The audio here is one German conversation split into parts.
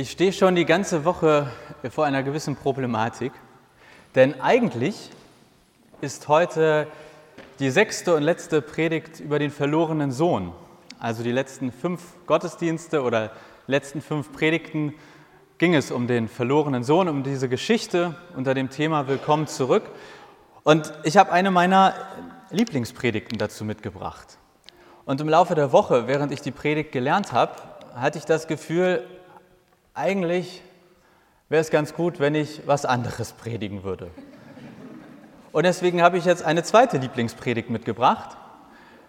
Ich stehe schon die ganze Woche vor einer gewissen Problematik, denn eigentlich ist heute die sechste und letzte Predigt über den verlorenen Sohn. Also die letzten fünf Gottesdienste oder letzten fünf Predigten ging es um den verlorenen Sohn, um diese Geschichte unter dem Thema Willkommen zurück. Und ich habe eine meiner Lieblingspredigten dazu mitgebracht. Und im Laufe der Woche, während ich die Predigt gelernt habe, hatte ich das Gefühl, eigentlich wäre es ganz gut, wenn ich was anderes predigen würde. Und deswegen habe ich jetzt eine zweite Lieblingspredigt mitgebracht,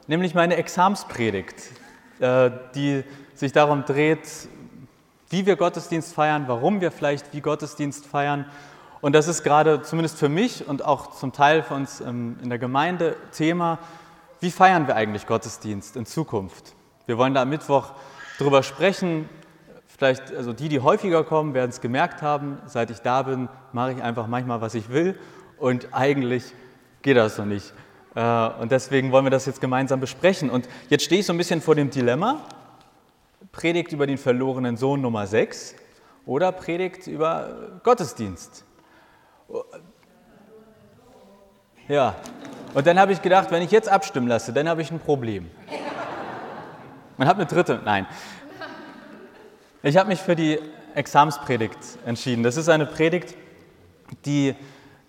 nämlich meine Examspredigt, äh, die sich darum dreht, wie wir Gottesdienst feiern, warum wir vielleicht wie Gottesdienst feiern. Und das ist gerade zumindest für mich und auch zum Teil für uns ähm, in der Gemeinde Thema, wie feiern wir eigentlich Gottesdienst in Zukunft? Wir wollen da am Mittwoch darüber sprechen. Vielleicht, also die, die häufiger kommen, werden es gemerkt haben. Seit ich da bin, mache ich einfach manchmal, was ich will. Und eigentlich geht das so nicht. Äh, und deswegen wollen wir das jetzt gemeinsam besprechen. Und jetzt stehe ich so ein bisschen vor dem Dilemma. Predigt über den verlorenen Sohn Nummer 6 oder Predigt über Gottesdienst. Ja, und dann habe ich gedacht, wenn ich jetzt abstimmen lasse, dann habe ich ein Problem. Man hat eine dritte, nein. Ich habe mich für die Examspredigt entschieden. Das ist eine Predigt, die,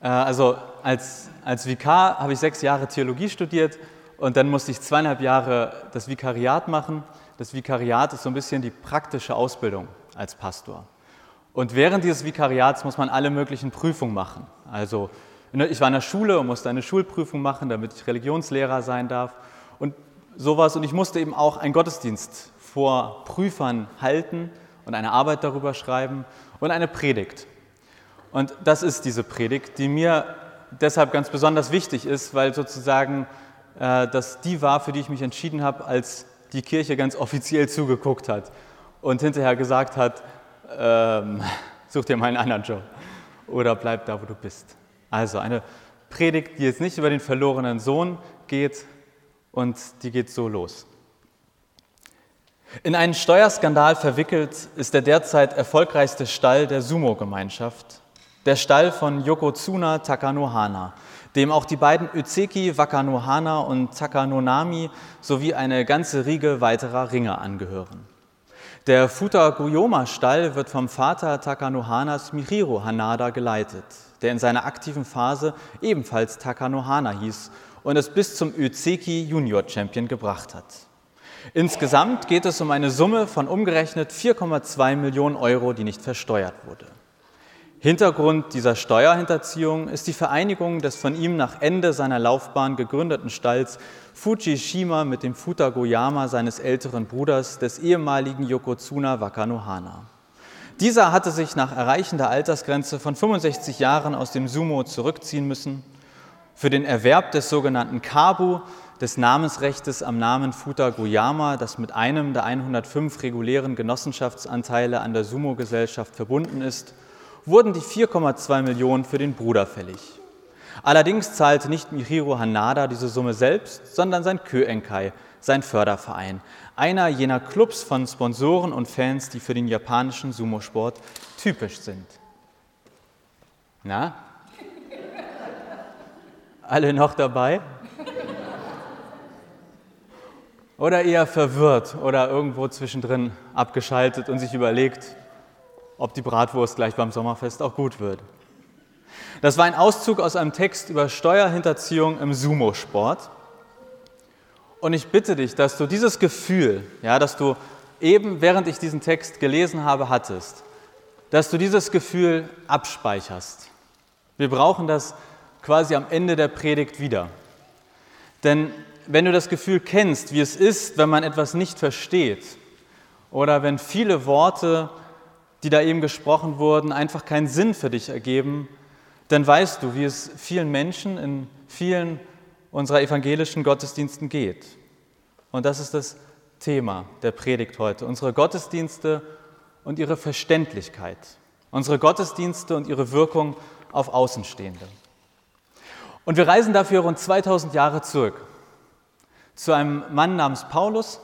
äh, also als, als Vikar habe ich sechs Jahre Theologie studiert und dann musste ich zweieinhalb Jahre das Vikariat machen. Das Vikariat ist so ein bisschen die praktische Ausbildung als Pastor. Und während dieses Vikariats muss man alle möglichen Prüfungen machen. Also ich war in der Schule und musste eine Schulprüfung machen, damit ich Religionslehrer sein darf und sowas. Und ich musste eben auch einen Gottesdienst vor Prüfern halten und eine Arbeit darüber schreiben und eine Predigt. Und das ist diese Predigt, die mir deshalb ganz besonders wichtig ist, weil sozusagen äh, das die war, für die ich mich entschieden habe, als die Kirche ganz offiziell zugeguckt hat und hinterher gesagt hat, ähm, such dir mal einen anderen Job oder bleib da, wo du bist. Also eine Predigt, die jetzt nicht über den verlorenen Sohn geht und die geht so los. In einen Steuerskandal verwickelt ist der derzeit erfolgreichste Stall der Sumo-Gemeinschaft, der Stall von Yokozuna Takanohana, dem auch die beiden Özeki Wakanohana und Takanonami sowie eine ganze Riege weiterer Ringer angehören. Der Futa-Guyoma-Stall wird vom Vater Takanohanas Mihiro Hanada geleitet der in seiner aktiven Phase ebenfalls Takanohana hieß und es bis zum Özeki Junior Champion gebracht hat. Insgesamt geht es um eine Summe von umgerechnet 4,2 Millionen Euro, die nicht versteuert wurde. Hintergrund dieser Steuerhinterziehung ist die Vereinigung des von ihm nach Ende seiner Laufbahn gegründeten Stalls Fujishima mit dem Futagoyama seines älteren Bruders, des ehemaligen Yokozuna Wakanohana. Dieser hatte sich nach Erreichen der Altersgrenze von 65 Jahren aus dem Sumo zurückziehen müssen. Für den Erwerb des sogenannten Kabu, des Namensrechtes am Namen Futa Guyama, das mit einem der 105 regulären Genossenschaftsanteile an der Sumo-Gesellschaft verbunden ist, wurden die 4,2 Millionen für den Bruder fällig. Allerdings zahlte nicht Mihiro Hanada diese Summe selbst, sondern sein Kyoenkai, sein Förderverein, einer jener Clubs von Sponsoren und Fans, die für den japanischen Sumo-Sport typisch sind. Na? Alle noch dabei? Oder eher verwirrt oder irgendwo zwischendrin abgeschaltet und sich überlegt, ob die Bratwurst gleich beim Sommerfest auch gut wird. Das war ein Auszug aus einem Text über Steuerhinterziehung im Sumo-Sport. Und ich bitte dich, dass du dieses Gefühl, ja, dass du eben während ich diesen Text gelesen habe, hattest, dass du dieses Gefühl abspeicherst. Wir brauchen das quasi am Ende der Predigt wieder. Denn wenn du das Gefühl kennst, wie es ist, wenn man etwas nicht versteht, oder wenn viele Worte, die da eben gesprochen wurden, einfach keinen Sinn für dich ergeben, dann weißt du, wie es vielen Menschen in vielen unserer evangelischen Gottesdiensten geht. Und das ist das Thema der Predigt heute. Unsere Gottesdienste und ihre Verständlichkeit. Unsere Gottesdienste und ihre Wirkung auf Außenstehende. Und wir reisen dafür rund 2000 Jahre zurück zu einem Mann namens Paulus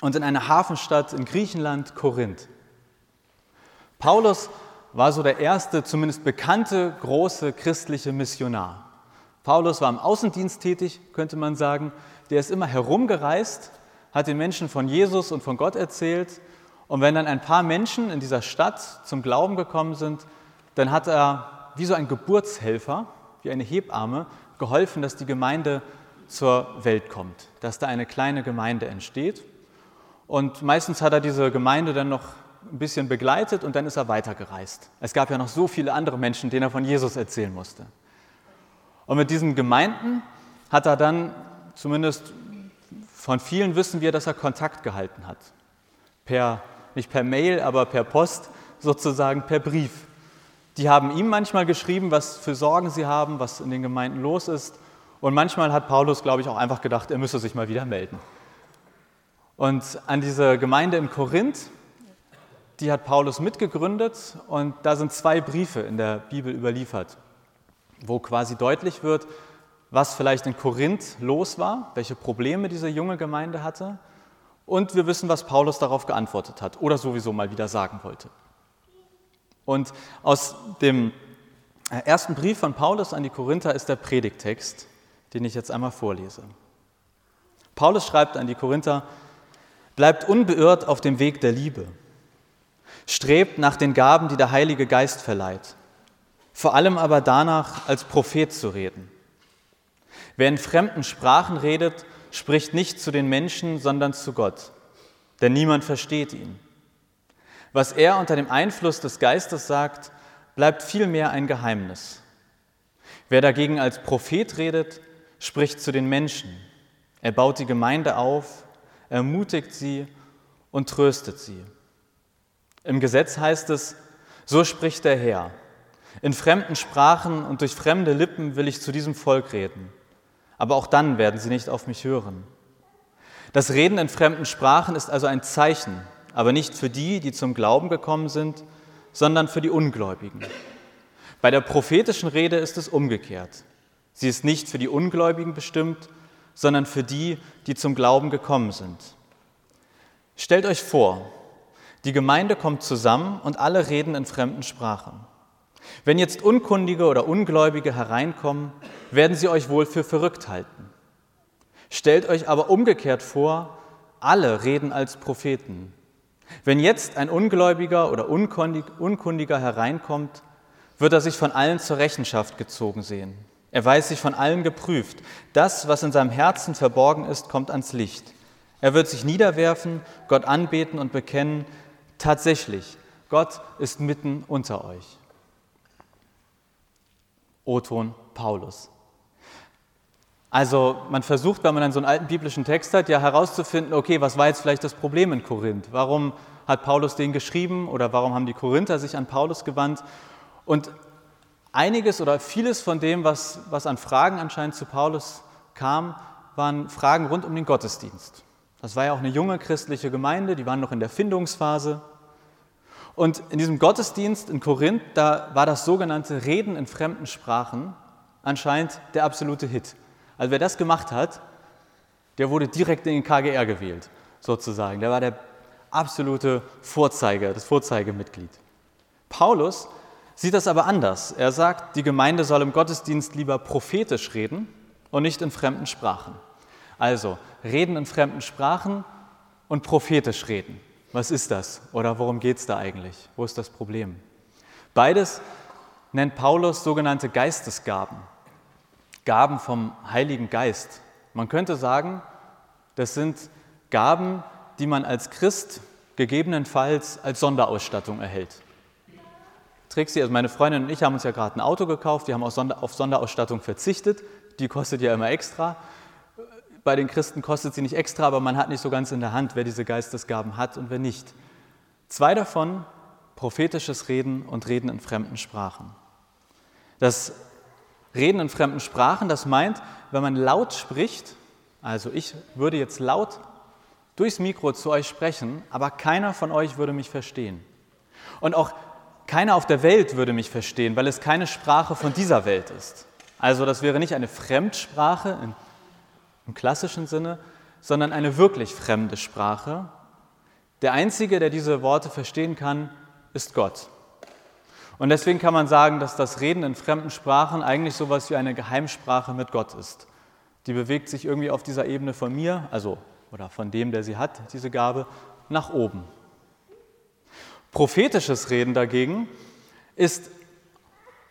und in einer Hafenstadt in Griechenland, Korinth. Paulus war so der erste, zumindest bekannte, große christliche Missionar. Paulus war im Außendienst tätig, könnte man sagen. Der ist immer herumgereist, hat den Menschen von Jesus und von Gott erzählt. Und wenn dann ein paar Menschen in dieser Stadt zum Glauben gekommen sind, dann hat er wie so ein Geburtshelfer, wie eine Hebamme, geholfen, dass die Gemeinde zur Welt kommt, dass da eine kleine Gemeinde entsteht. Und meistens hat er diese Gemeinde dann noch ein bisschen begleitet und dann ist er weitergereist. Es gab ja noch so viele andere Menschen, denen er von Jesus erzählen musste. Und mit diesen Gemeinden hat er dann, zumindest von vielen wissen wir, dass er Kontakt gehalten hat. Per, nicht per Mail, aber per Post, sozusagen per Brief. Die haben ihm manchmal geschrieben, was für Sorgen sie haben, was in den Gemeinden los ist. Und manchmal hat Paulus, glaube ich, auch einfach gedacht, er müsse sich mal wieder melden. Und an diese Gemeinde in Korinth, die hat Paulus mitgegründet und da sind zwei Briefe in der Bibel überliefert, wo quasi deutlich wird, was vielleicht in Korinth los war, welche Probleme diese junge Gemeinde hatte und wir wissen, was Paulus darauf geantwortet hat oder sowieso mal wieder sagen wollte. Und aus dem ersten Brief von Paulus an die Korinther ist der Predigtext, den ich jetzt einmal vorlese. Paulus schreibt an die Korinther, bleibt unbeirrt auf dem Weg der Liebe, strebt nach den Gaben, die der Heilige Geist verleiht, vor allem aber danach, als Prophet zu reden. Wer in fremden Sprachen redet, spricht nicht zu den Menschen, sondern zu Gott, denn niemand versteht ihn. Was er unter dem Einfluss des Geistes sagt, bleibt vielmehr ein Geheimnis. Wer dagegen als Prophet redet, spricht zu den Menschen. Er baut die Gemeinde auf, ermutigt sie und tröstet sie. Im Gesetz heißt es, so spricht der Herr. In fremden Sprachen und durch fremde Lippen will ich zu diesem Volk reden. Aber auch dann werden sie nicht auf mich hören. Das Reden in fremden Sprachen ist also ein Zeichen, aber nicht für die, die zum Glauben gekommen sind, sondern für die Ungläubigen. Bei der prophetischen Rede ist es umgekehrt. Sie ist nicht für die Ungläubigen bestimmt, sondern für die, die zum Glauben gekommen sind. Stellt euch vor, die Gemeinde kommt zusammen und alle reden in fremden Sprachen. Wenn jetzt Unkundige oder Ungläubige hereinkommen, werden sie euch wohl für verrückt halten. Stellt euch aber umgekehrt vor, alle reden als Propheten. Wenn jetzt ein Ungläubiger oder Unkundiger hereinkommt, wird er sich von allen zur Rechenschaft gezogen sehen. Er weiß sich von allen geprüft. Das, was in seinem Herzen verborgen ist, kommt ans Licht. Er wird sich niederwerfen, Gott anbeten und bekennen, tatsächlich, Gott ist mitten unter euch. O-Ton Paulus. Also man versucht, wenn man dann so einen alten biblischen Text hat, ja herauszufinden, okay, was war jetzt vielleicht das Problem in Korinth? Warum hat Paulus den geschrieben oder warum haben die Korinther sich an Paulus gewandt? Und einiges oder vieles von dem, was, was an Fragen anscheinend zu Paulus kam, waren Fragen rund um den Gottesdienst. Das war ja auch eine junge christliche Gemeinde, die waren noch in der Findungsphase. Und in diesem Gottesdienst in Korinth, da war das sogenannte Reden in fremden Sprachen anscheinend der absolute Hit. Also wer das gemacht hat, der wurde direkt in den KGR gewählt, sozusagen. Der war der absolute Vorzeiger, das Vorzeigemitglied. Paulus sieht das aber anders. Er sagt, die Gemeinde soll im Gottesdienst lieber prophetisch reden und nicht in fremden Sprachen. Also reden in fremden Sprachen und prophetisch reden. Was ist das? Oder worum geht es da eigentlich? Wo ist das Problem? Beides nennt Paulus sogenannte Geistesgaben. Gaben vom Heiligen Geist. Man könnte sagen, das sind Gaben, die man als Christ gegebenenfalls als Sonderausstattung erhält. Trixie, also meine Freundin und ich haben uns ja gerade ein Auto gekauft, wir haben auf Sonderausstattung verzichtet, die kostet ja immer extra. Bei den Christen kostet sie nicht extra, aber man hat nicht so ganz in der Hand, wer diese Geistesgaben hat und wer nicht. Zwei davon, prophetisches Reden und Reden in fremden Sprachen. Das Reden in fremden Sprachen, das meint, wenn man laut spricht, also ich würde jetzt laut durchs Mikro zu euch sprechen, aber keiner von euch würde mich verstehen. Und auch keiner auf der Welt würde mich verstehen, weil es keine Sprache von dieser Welt ist. Also das wäre nicht eine Fremdsprache im klassischen Sinne, sondern eine wirklich fremde Sprache. Der Einzige, der diese Worte verstehen kann, ist Gott. Und deswegen kann man sagen, dass das Reden in fremden Sprachen eigentlich so etwas wie eine Geheimsprache mit Gott ist. Die bewegt sich irgendwie auf dieser Ebene von mir, also oder von dem, der sie hat, diese Gabe, nach oben. Prophetisches Reden dagegen ist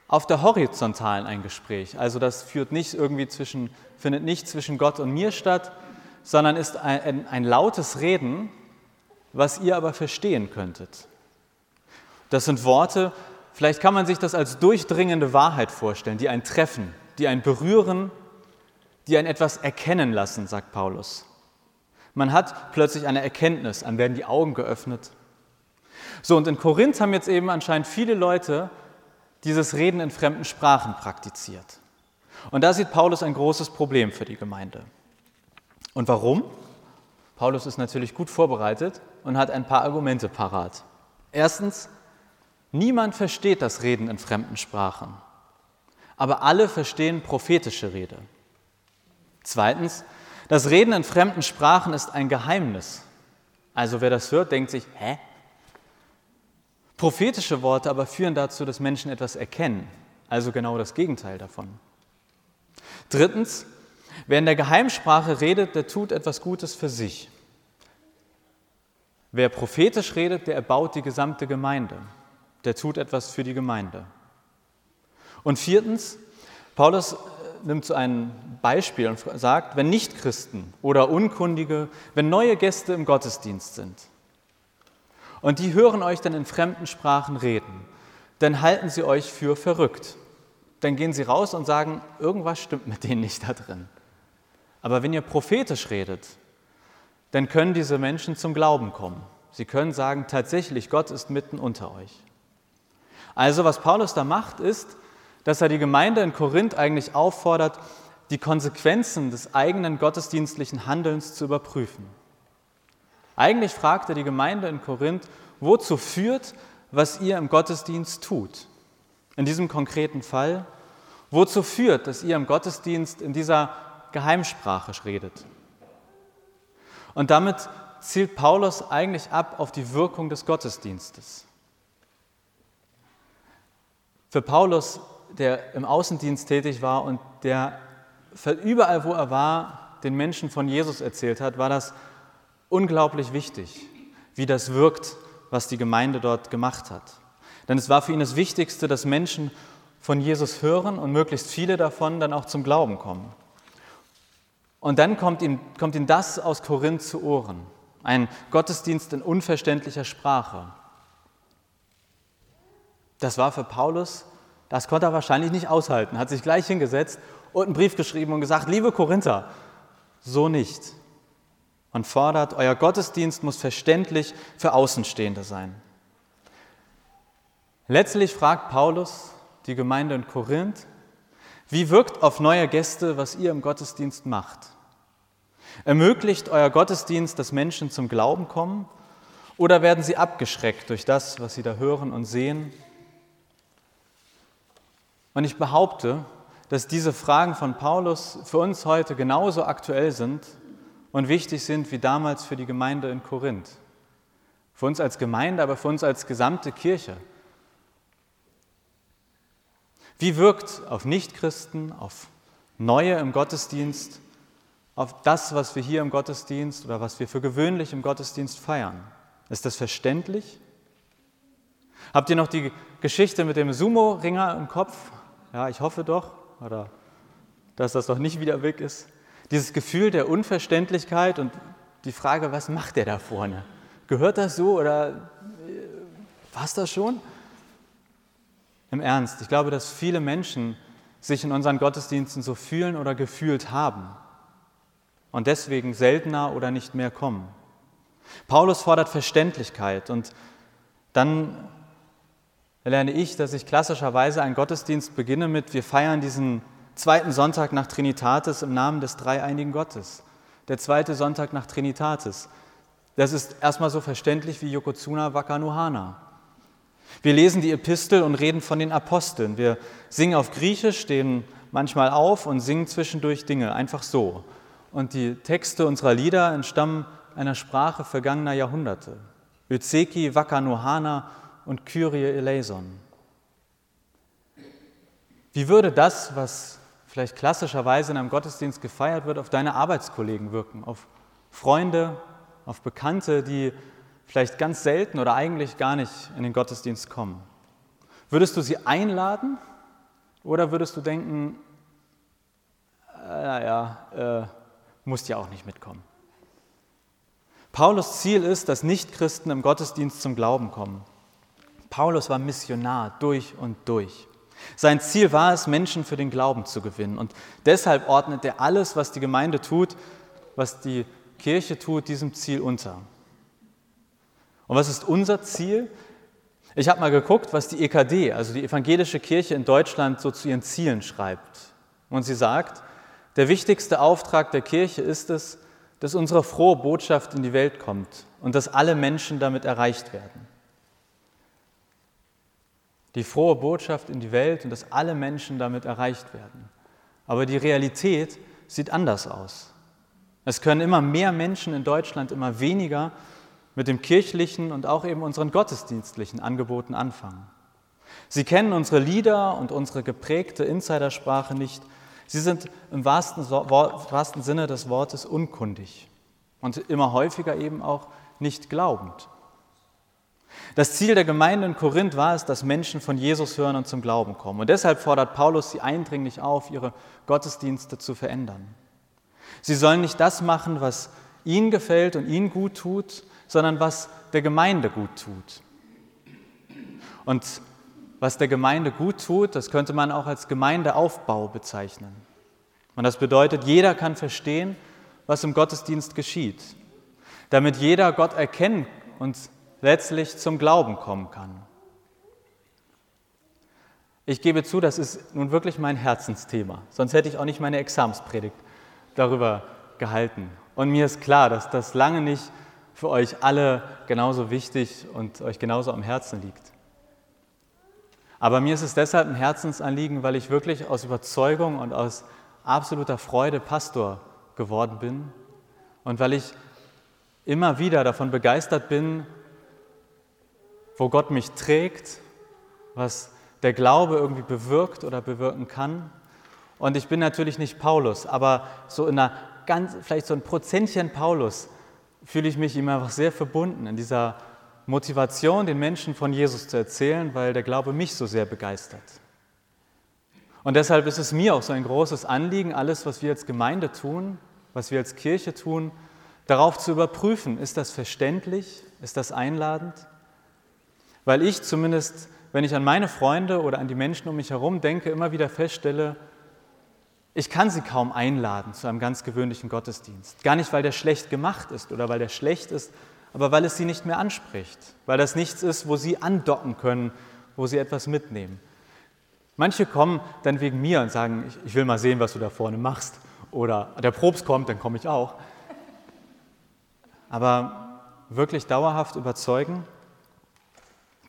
auf der horizontalen ein Gespräch. Also das führt nicht irgendwie zwischen, findet nicht zwischen Gott und mir statt, sondern ist ein, ein, lautes Reden, was ihr aber verstehen könntet. Das sind Worte, vielleicht kann man sich das als durchdringende Wahrheit vorstellen, die ein Treffen, die ein Berühren, die ein etwas erkennen lassen, sagt Paulus. Man hat plötzlich eine Erkenntnis, dann werden die Augen geöffnet. So, und in Korinth haben jetzt eben anscheinend viele Leute dieses Reden in fremden Sprachen praktiziert. Und da sieht Paulus ein großes Problem für die Gemeinde. Und warum? Paulus ist natürlich gut vorbereitet und hat ein paar Argumente parat. Erstens, niemand versteht das Reden in fremden Sprachen, aber alle verstehen prophetische Rede. Zweitens, das Reden in fremden Sprachen ist ein Geheimnis. Also wer das hört, denkt sich, hä? Prophetische Worte aber führen dazu, dass Menschen etwas erkennen, also genau das Gegenteil davon. Drittens, wer in der Geheimsprache redet, der tut etwas Gutes für sich. Wer prophetisch redet, der erbaut die gesamte Gemeinde, der tut etwas für die Gemeinde. Und viertens, Paulus nimmt so ein Beispiel und sagt, wenn Nichtchristen oder Unkundige, wenn neue Gäste im Gottesdienst sind und die hören euch dann in fremden Sprachen reden, dann halten sie euch für verrückt. Dann gehen sie raus und sagen, irgendwas stimmt mit denen nicht da drin. Aber wenn ihr prophetisch redet, dann können diese Menschen zum Glauben kommen. Sie können sagen, tatsächlich, Gott ist mitten unter euch. Also was Paulus da macht, ist, dass er die Gemeinde in Korinth eigentlich auffordert, die Konsequenzen des eigenen gottesdienstlichen Handelns zu überprüfen. Eigentlich fragt er die Gemeinde in Korinth, wozu führt, was ihr im Gottesdienst tut. In diesem konkreten Fall, wozu führt, dass ihr im Gottesdienst in dieser Geheimsprache redet. Und damit zielt Paulus eigentlich ab auf die Wirkung des Gottesdienstes. Für Paulus der im Außendienst tätig war und der überall, wo er war, den Menschen von Jesus erzählt hat, war das unglaublich wichtig, wie das wirkt, was die Gemeinde dort gemacht hat. Denn es war für ihn das Wichtigste, dass Menschen von Jesus hören und möglichst viele davon dann auch zum Glauben kommen. Und dann kommt ihm, kommt ihm das aus Korinth zu Ohren, ein Gottesdienst in unverständlicher Sprache. Das war für Paulus das konnte er wahrscheinlich nicht aushalten, hat sich gleich hingesetzt und einen Brief geschrieben und gesagt, liebe Korinther, so nicht. Man fordert, euer Gottesdienst muss verständlich für Außenstehende sein. Letztlich fragt Paulus die Gemeinde in Korinth, wie wirkt auf neue Gäste, was ihr im Gottesdienst macht? Ermöglicht euer Gottesdienst, dass Menschen zum Glauben kommen? Oder werden sie abgeschreckt durch das, was sie da hören und sehen und ich behaupte, dass diese Fragen von Paulus für uns heute genauso aktuell sind und wichtig sind wie damals für die Gemeinde in Korinth. Für uns als Gemeinde, aber für uns als gesamte Kirche. Wie wirkt auf Nichtchristen, auf Neue im Gottesdienst, auf das, was wir hier im Gottesdienst oder was wir für gewöhnlich im Gottesdienst feiern? Ist das verständlich? Habt ihr noch die Geschichte mit dem Sumo-Ringer im Kopf? Ja, ich hoffe doch, oder dass das doch nicht wieder weg ist. Dieses Gefühl der Unverständlichkeit und die Frage, was macht der da vorne? Gehört das so oder äh, war es das schon? Im Ernst, ich glaube, dass viele Menschen sich in unseren Gottesdiensten so fühlen oder gefühlt haben und deswegen seltener oder nicht mehr kommen. Paulus fordert Verständlichkeit und dann lerne ich, dass ich klassischerweise einen Gottesdienst beginne mit, wir feiern diesen zweiten Sonntag nach Trinitatis im Namen des dreieinigen Gottes. Der zweite Sonntag nach Trinitatis. Das ist erstmal so verständlich wie Yokozuna Wakanuhana. Wir lesen die Epistel und reden von den Aposteln. Wir singen auf Griechisch, stehen manchmal auf und singen zwischendurch Dinge, einfach so. Und die Texte unserer Lieder entstammen einer Sprache vergangener Jahrhunderte. Özeki, Wakanuhana und Kyrie eleison. Wie würde das, was vielleicht klassischerweise in einem Gottesdienst gefeiert wird, auf deine Arbeitskollegen wirken, auf Freunde, auf Bekannte, die vielleicht ganz selten oder eigentlich gar nicht in den Gottesdienst kommen? Würdest du sie einladen oder würdest du denken, naja, äh, musst ja auch nicht mitkommen? Paulus Ziel ist, dass Nichtchristen im Gottesdienst zum Glauben kommen. Paulus war Missionar durch und durch. Sein Ziel war es, Menschen für den Glauben zu gewinnen. Und deshalb ordnet er alles, was die Gemeinde tut, was die Kirche tut, diesem Ziel unter. Und was ist unser Ziel? Ich habe mal geguckt, was die EKD, also die Evangelische Kirche in Deutschland, so zu ihren Zielen schreibt. Und sie sagt, der wichtigste Auftrag der Kirche ist es, dass unsere frohe Botschaft in die Welt kommt und dass alle Menschen damit erreicht werden die frohe Botschaft in die Welt und dass alle Menschen damit erreicht werden. Aber die Realität sieht anders aus. Es können immer mehr Menschen in Deutschland immer weniger mit dem kirchlichen und auch eben unseren gottesdienstlichen Angeboten anfangen. Sie kennen unsere Lieder und unsere geprägte Insidersprache nicht. Sie sind im wahrsten, wahrsten Sinne des Wortes unkundig und immer häufiger eben auch nicht glaubend. Das Ziel der Gemeinde in Korinth war es, dass Menschen von Jesus hören und zum Glauben kommen. Und deshalb fordert Paulus sie eindringlich auf, ihre Gottesdienste zu verändern. Sie sollen nicht das machen, was ihnen gefällt und ihnen gut tut, sondern was der Gemeinde gut tut. Und was der Gemeinde gut tut, das könnte man auch als Gemeindeaufbau bezeichnen. Und das bedeutet, jeder kann verstehen, was im Gottesdienst geschieht, damit jeder Gott erkennen und letztlich zum Glauben kommen kann. Ich gebe zu, das ist nun wirklich mein Herzensthema, sonst hätte ich auch nicht meine Examspredigt darüber gehalten. Und mir ist klar, dass das lange nicht für euch alle genauso wichtig und euch genauso am Herzen liegt. Aber mir ist es deshalb ein Herzensanliegen, weil ich wirklich aus Überzeugung und aus absoluter Freude Pastor geworden bin und weil ich immer wieder davon begeistert bin, wo Gott mich trägt, was der Glaube irgendwie bewirkt oder bewirken kann. Und ich bin natürlich nicht Paulus, aber so in einer ganz, vielleicht so ein Prozentchen Paulus fühle ich mich ihm einfach sehr verbunden in dieser Motivation, den Menschen von Jesus zu erzählen, weil der Glaube mich so sehr begeistert. Und deshalb ist es mir auch so ein großes Anliegen, alles, was wir als Gemeinde tun, was wir als Kirche tun, darauf zu überprüfen, ist das verständlich, ist das einladend? Weil ich zumindest, wenn ich an meine Freunde oder an die Menschen um mich herum denke, immer wieder feststelle, ich kann sie kaum einladen zu einem ganz gewöhnlichen Gottesdienst. Gar nicht, weil der schlecht gemacht ist oder weil der schlecht ist, aber weil es sie nicht mehr anspricht, weil das nichts ist, wo sie andocken können, wo sie etwas mitnehmen. Manche kommen dann wegen mir und sagen, ich, will mal sehen, was du da vorne machst. Oder der Probst kommt, dann komme ich auch. Aber wirklich dauerhaft überzeugen,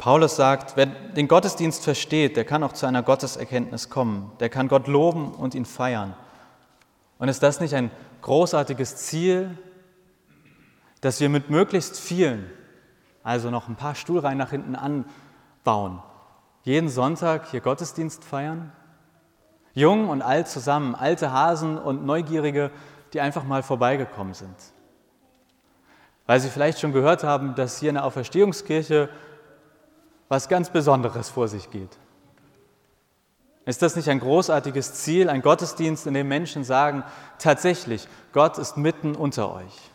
Paulus sagt, wer den Gottesdienst versteht, der kann auch zu einer Gotteserkenntnis kommen, der kann Gott loben und ihn feiern. Und ist das nicht ein großartiges Ziel, dass wir mit möglichst vielen, also noch ein paar Stuhlreihen nach hinten anbauen, jeden Sonntag hier Gottesdienst feiern? Jung und alt zusammen, alte Hasen und Neugierige, die einfach mal vorbeigekommen sind. Weil sie vielleicht schon gehört haben, dass hier in der Auferstehungskirche was ganz Besonderes vor sich geht. Ist das nicht ein großartiges Ziel, ein Gottesdienst, in dem Menschen sagen, tatsächlich, Gott ist mitten unter euch?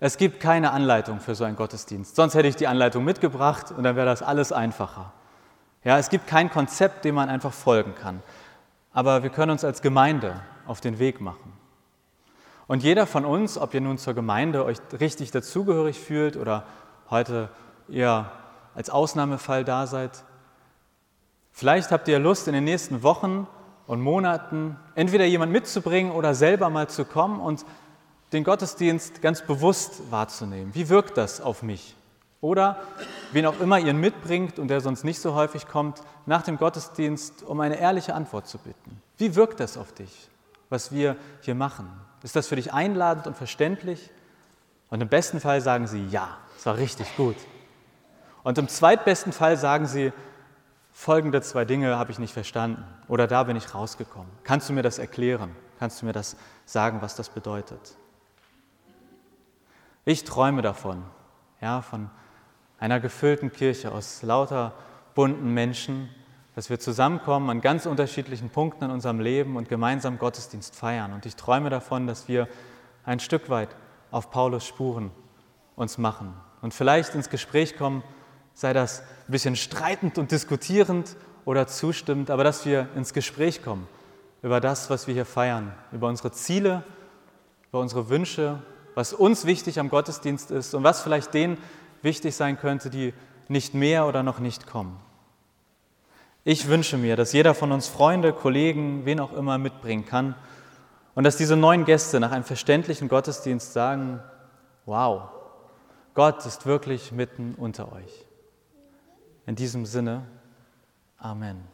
Es gibt keine Anleitung für so einen Gottesdienst. Sonst hätte ich die Anleitung mitgebracht und dann wäre das alles einfacher. Ja, es gibt kein Konzept, dem man einfach folgen kann. Aber wir können uns als Gemeinde auf den Weg machen. Und jeder von uns, ob ihr nun zur Gemeinde euch richtig dazugehörig fühlt oder heute ihr als Ausnahmefall da seid. Vielleicht habt ihr Lust, in den nächsten Wochen und Monaten entweder jemand mitzubringen oder selber mal zu kommen und den Gottesdienst ganz bewusst wahrzunehmen. Wie wirkt das auf mich? Oder wen auch immer ihr mitbringt und der sonst nicht so häufig kommt, nach dem Gottesdienst um eine ehrliche Antwort zu bitten. Wie wirkt das auf dich, was wir hier machen? Ist das für dich einladend und verständlich? Und im besten Fall sagen sie, ja, es war richtig gut. Und im zweitbesten Fall sagen sie, folgende zwei Dinge habe ich nicht verstanden oder da bin ich rausgekommen. Kannst du mir das erklären? Kannst du mir das sagen, was das bedeutet? Ich träume davon, ja, von einer gefüllten Kirche aus lauter bunten Menschen, dass wir zusammenkommen an ganz unterschiedlichen Punkten in unserem Leben und gemeinsam Gottesdienst feiern. Und ich träume davon, dass wir ein Stück weit auf Paulus Spuren uns machen und vielleicht ins Gespräch kommen, sei das ein bisschen streitend und diskutierend oder zustimmend, aber dass wir ins Gespräch kommen über das, was wir hier feiern, über unsere Ziele, über unsere Wünsche, was uns wichtig am Gottesdienst ist und was vielleicht denen wichtig sein könnte, die nicht mehr oder noch nicht kommen. Ich wünsche mir, dass jeder von uns Freunde, Kollegen, wen auch immer mitbringen kann und dass diese neuen Gäste nach einem verständlichen Gottesdienst sagen, wow, Gott ist wirklich mitten unter euch. In diesem Sinne, Amen.